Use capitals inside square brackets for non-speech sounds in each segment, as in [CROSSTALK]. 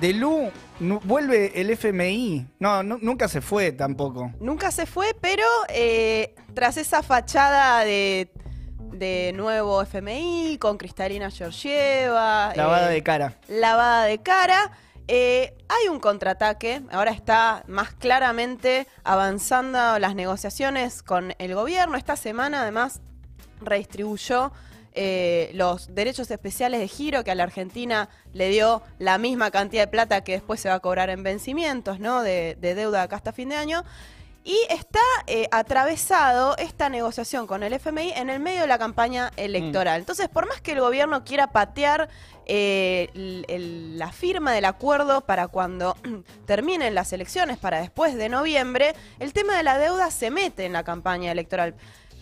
de Lu vuelve el FMI. No, nu- nunca se fue tampoco. Nunca se fue, pero eh, tras esa fachada de, de nuevo FMI con Cristalina Georgieva, Lavada eh, de cara. lavada de cara, eh, hay un contraataque. Ahora está más claramente avanzando las negociaciones con el gobierno. Esta semana, además, redistribuyó eh, los derechos especiales de giro que a la Argentina le dio la misma cantidad de plata que después se va a cobrar en vencimientos, ¿no? De, de deuda acá hasta fin de año. Y está eh, atravesado esta negociación con el FMI en el medio de la campaña electoral. Entonces, por más que el gobierno quiera patear eh, el- el- la firma del acuerdo para cuando [CLEARS THROAT] terminen las elecciones, para después de noviembre, el tema de la deuda se mete en la campaña electoral.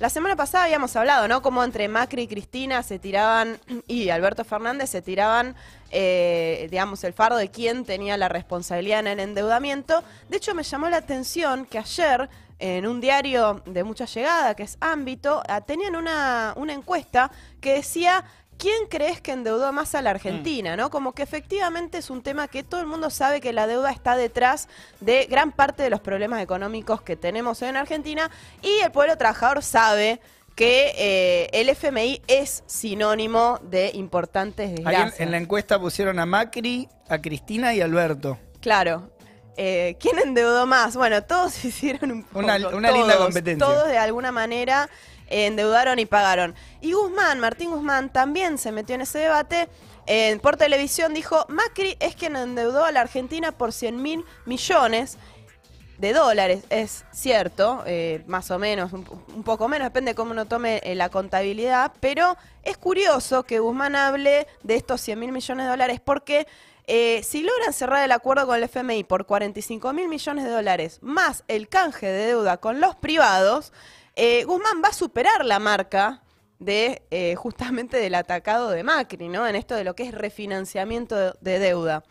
La semana pasada habíamos hablado, ¿no? Como entre Macri y Cristina se tiraban, y Alberto Fernández se tiraban, eh, digamos, el fardo de quién tenía la responsabilidad en el endeudamiento. De hecho, me llamó la atención que ayer, en un diario de mucha llegada, que es Ámbito, ah, tenían una, una encuesta que decía. ¿Quién crees que endeudó más a la Argentina? ¿no? Como que efectivamente es un tema que todo el mundo sabe que la deuda está detrás de gran parte de los problemas económicos que tenemos en Argentina y el pueblo trabajador sabe que eh, el FMI es sinónimo de importantes Ahí en, desgracias. en la encuesta pusieron a Macri, a Cristina y a Alberto. Claro. Eh, ¿Quién endeudó más? Bueno, todos [LAUGHS] hicieron un poco. Una- una linda todos, competencia. Todos de alguna manera eh, endeudaron y pagaron. Y Guzmán, Martín Guzmán, también se metió en ese debate. Eh, por televisión dijo, Macri es quien endeudó a la Argentina por 100 mil millones de dólares, es cierto, eh, más o menos, un, poco menos, depende de cómo uno tome eh, la contabilidad, pero es curioso que Guzmán hable de estos 100 mil millones de dólares porque eh, si logran cerrar el acuerdo con el FMI por 45 mil millones de dólares más el canje de deuda con los privados, Guzmán va a superar la marca de justamente del atacado de Macri, ¿no? En esto de lo que es refinanciamiento de deuda.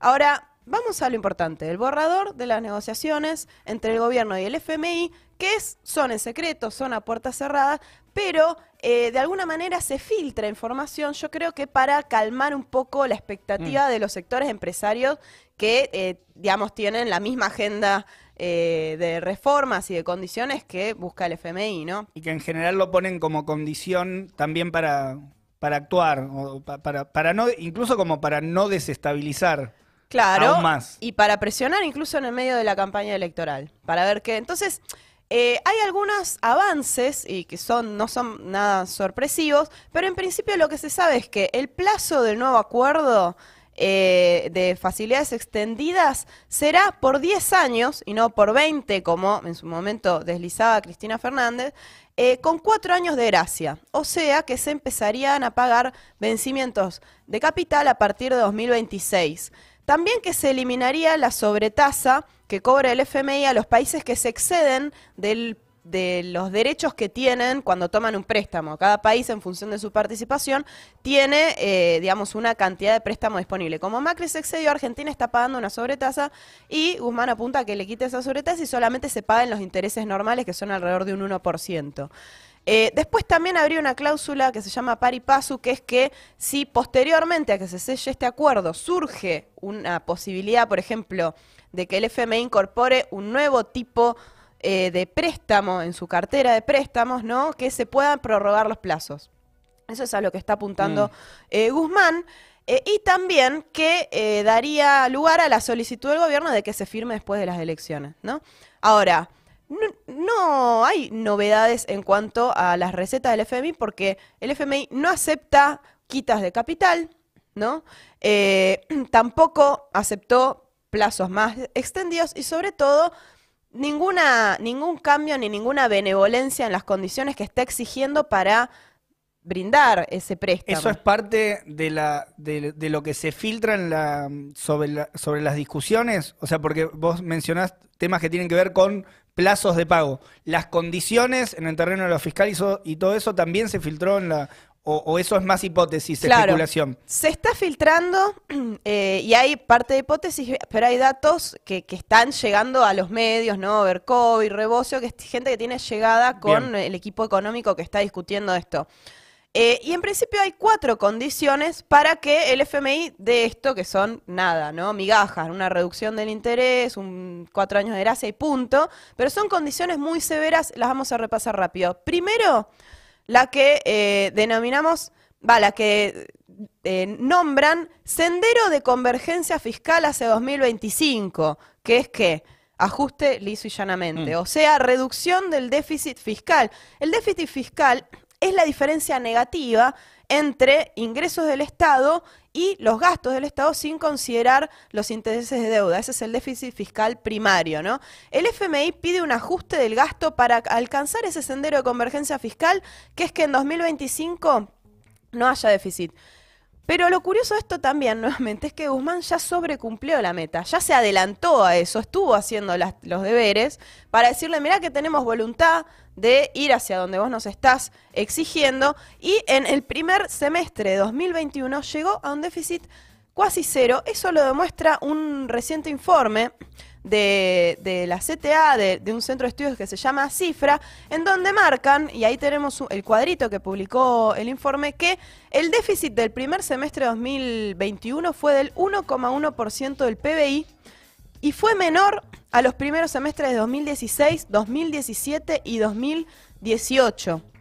Ahora, vamos a lo importante, el borrador de las negociaciones entre el gobierno y el FMI, que es, son en secreto, son a puertas cerradas, pero eh, de alguna manera se filtra información, yo creo que para calmar un poco la expectativa de los sectores empresarios que, eh, digamos, tienen la misma agenda eh, de reformas y de condiciones que busca el FMI, ¿no? Y que en general lo ponen como condición también para, para actuar, o pa- para, para no, incluso como para no desestabilizar. Claro. Aún más. Y para presionar incluso en el medio de la campaña electoral. Para ver qué. Entonces, eh, hay algunos avances y que son, no son nada sorpresivos, pero en principio lo que se sabe es que el plazo del nuevo acuerdo eh, de facilidades extendidas será por 10 años y no por 20, como en su momento deslizaba Cristina Fernández, eh, con cuatro años de gracia. O sea que se empezarían a pagar vencimientos de capital a partir de 2026. También que se eliminaría la sobretasa que cobra el FMI a los países que se exceden del- de los derechos que tienen cuando toman un préstamo. Cada país, en función de su participación, tiene, eh, digamos, una cantidad de préstamo disponible. Como Macri se excedió, Argentina está pagando una sobretasa y Guzmán apunta a que le quite esa sobretasa y solamente se paguen los intereses normales, que son alrededor de un 1%. Eh, después también habría una cláusula que se llama pari passu, que es que si posteriormente a que se selle este acuerdo surge una posibilidad, por ejemplo, de que el FMI incorpore un nuevo tipo eh, de préstamo en su cartera de préstamos, ¿no? Que se puedan prorrogar los plazos. Eso es a lo que está apuntando eh, Guzmán. Eh, y también que eh, daría lugar a la solicitud del gobierno de que se firme después de las elecciones, ¿no? Ahora, no, hay novedades en cuanto a las recetas del FMI porque el FMI no acepta quitas de capital, ¿no? Eh, [CLEARS THROAT] tampoco aceptó plazos más extendidos y sobre todo ninguna, ningún cambio ni ninguna benevolencia en las condiciones que está exigiendo para brindar ese préstamo. Eso es parte de, la, de, de lo que se filtra en la, sobre, la- sobre las discusiones. O sea, porque vos mencionás temas que tienen que ver con plazos de pago. Las condiciones en el terreno de lo fiscal y, so- y todo eso también se filtró en la... O, o eso es más hipótesis, Claro. especulación. Se está filtrando [CLEARS THROAT] eh, y hay parte de hipótesis, pero hay datos que, que están llegando a los medios, ¿no? Vercov y Rebocio, que es gente que tiene llegada con Bien. el equipo económico que está discutiendo esto. Eh, y en principio hay cuatro condiciones para que el FMI dé esto, que son nada, ¿no? Migajas, una reducción del interés, un cuatro años de gracia y punto. Pero son condiciones muy severas, las vamos a repasar rápido. Primero, la que eh, denominamos, va, la que eh, nombran Sendero de Convergencia Fiscal hacia 2025, que es que ajuste liso y llanamente, Mm. o sea, reducción del déficit fiscal. El déficit fiscal es la diferencia negativa entre ingresos del Estado y los gastos del Estado sin considerar los intereses de deuda. Ese es el déficit fiscal primario, ¿no? El FMI pide un ajuste del gasto para alcanzar ese sendero de convergencia fiscal, que es que en 2025 no haya déficit. Pero lo curioso de esto también, [LAUGHS] nuevamente, es que Guzmán ya sobrecumplió la meta, ya se adelantó a eso, estuvo haciendo los deberes para decirle, mirá que tenemos voluntad de ir hacia donde vos nos estás exigiendo, y en el primer semestre de 2021 llegó a un déficit cuasi cero. Eso lo demuestra un reciente informe de, de la CTA, de, de un centro de estudios que se llama Cifra, en donde marcan, y ahí tenemos el cuadrito que publicó el informe, que el déficit del primer semestre de 2021 fue del 1,1% del PBI y fue menor a los primeros semestres de 2016, 2017 y 2018.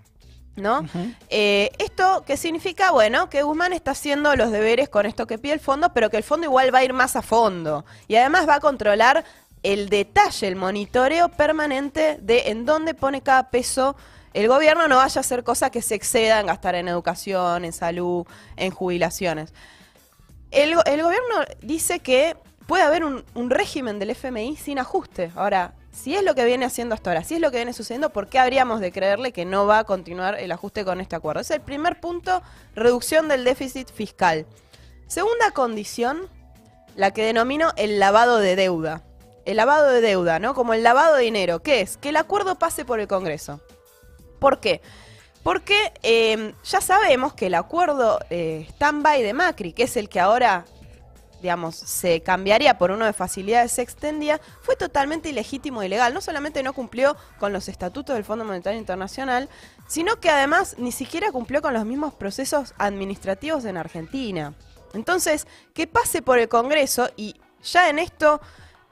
¿No? Eh, ¿Esto qué significa? Bueno, que Guzmán está haciendo los deberes con esto que pide el fondo, pero que el fondo igual va a ir más a fondo. Y además va a controlar el detalle, el monitoreo permanente de en dónde pone cada peso el gobierno, no vaya a hacer cosas que se excedan, gastar en educación, en salud, en jubilaciones. El gobierno dice que puede haber un, un régimen del FMI sin ajuste. Ahora, si es lo que viene haciendo hasta ahora, si es lo que viene sucediendo, ¿por qué habríamos de creerle que no va a continuar el ajuste con este acuerdo? Es el primer punto, reducción del déficit fiscal. Segunda condición, la que denomino el lavado de deuda. El lavado de deuda, ¿no? Como el lavado de dinero. ¿Qué es? Que el acuerdo pase por el Congreso. ¿Por qué? Porque eh, ya sabemos que el acuerdo eh, stand-by de Macri, que es el que ahora, digamos, se cambiaría por uno de facilidades se extendía, fue totalmente ilegítimo y ilegal. No solamente no cumplió con los estatutos del Fondo Monetario Internacional, sino que además ni siquiera cumplió con los mismos procesos administrativos en Argentina. Entonces, que pase por el Congreso y ya en esto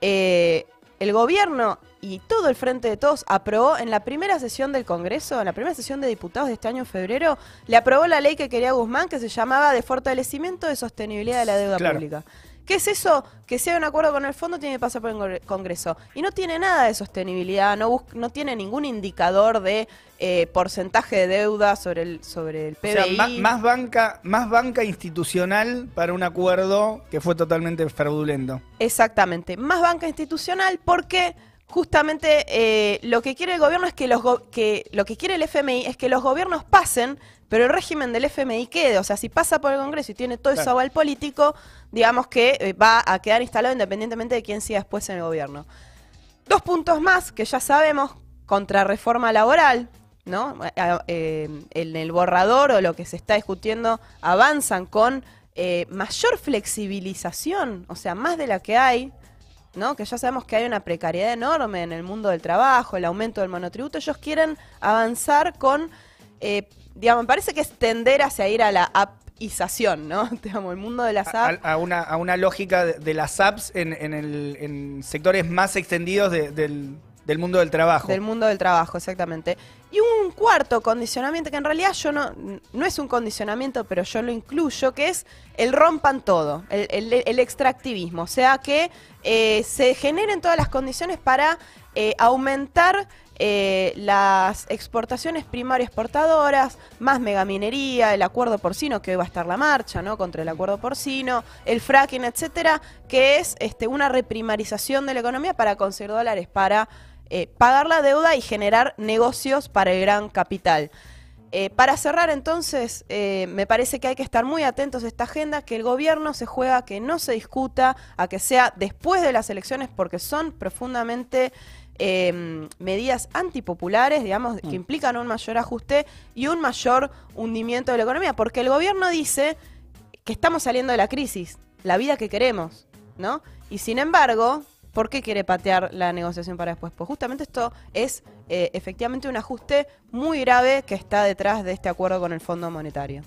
eh, el gobierno y todo el Frente de Todos aprobó en la primera sesión del Congreso, en la primera sesión de diputados de este año en febrero, le aprobó la ley que quería Guzmán que se llamaba de fortalecimiento de sostenibilidad de la deuda Claro. pública. ¿Qué es eso? Que sea un acuerdo con el fondo tiene que pasar por el Congre- Congreso. Y no tiene nada de sostenibilidad, no, bus- no tiene ningún indicador de eh, porcentaje de deuda sobre el, sobre el O sea, PBI. más, banca, más banca institucional para un acuerdo que fue totalmente fraudulento. Exactamente, más banca institucional porque justamente eh, lo que quiere el gobierno es que los go- que lo que quiere el FMI es que los gobiernos pasen, pero el régimen del FMI quede, o sea, si pasa por el Congreso y tiene todo ese Claro. aval político, digamos que eh, va a quedar instalado independientemente de quién siga después en el gobierno. Dos puntos más que ya sabemos, contrarreforma laboral, ¿no? Eh, eh, en el borrador o lo que se está discutiendo avanzan con eh, mayor flexibilización, o sea, más de la que hay, ¿no? Que ya sabemos que hay una precariedad enorme en el mundo del trabajo, el aumento del monotributo. Ellos quieren avanzar con, eh, digamos, me parece que es tender hacia ir a la appización, ¿no? [LAUGHS] Digamos, el mundo de las A, apps. a una, a una lógica de, de las apps en, en el- en sectores más extendidos de- del, del mundo del trabajo. Del mundo del trabajo, exactamente. Y un cuarto condicionamiento, que en realidad yo no, no es un condicionamiento, pero yo lo incluyo, que es el rompan todo, el, extractivismo. O sea, que eh, se generen todas las condiciones para eh, aumentar eh, las exportaciones primaria exportadoras, más megaminería, el acuerdo porcino, que hoy va a estar la marcha, ¿no? Contra el acuerdo porcino, el fracking, etcétera, que es este, una reprimarización de la economía para conseguir dólares para eh, pagar la deuda y generar negocios para el gran capital. Eh, para cerrar entonces, eh, me parece que hay que estar muy atentos a esta agenda, que el gobierno se juega, a que no se discuta, a que sea después de las elecciones, porque son profundamente eh, medidas antipopulares, digamos, que implican un mayor ajuste y un mayor hundimiento de la economía, porque el gobierno dice que estamos saliendo de la crisis, la vida que queremos, ¿no? Y sin embargo, ¿por qué quiere patear la negociación para después? Pues justamente esto es eh, efectivamente un ajuste muy grave que está detrás de este acuerdo con el Fondo Monetario.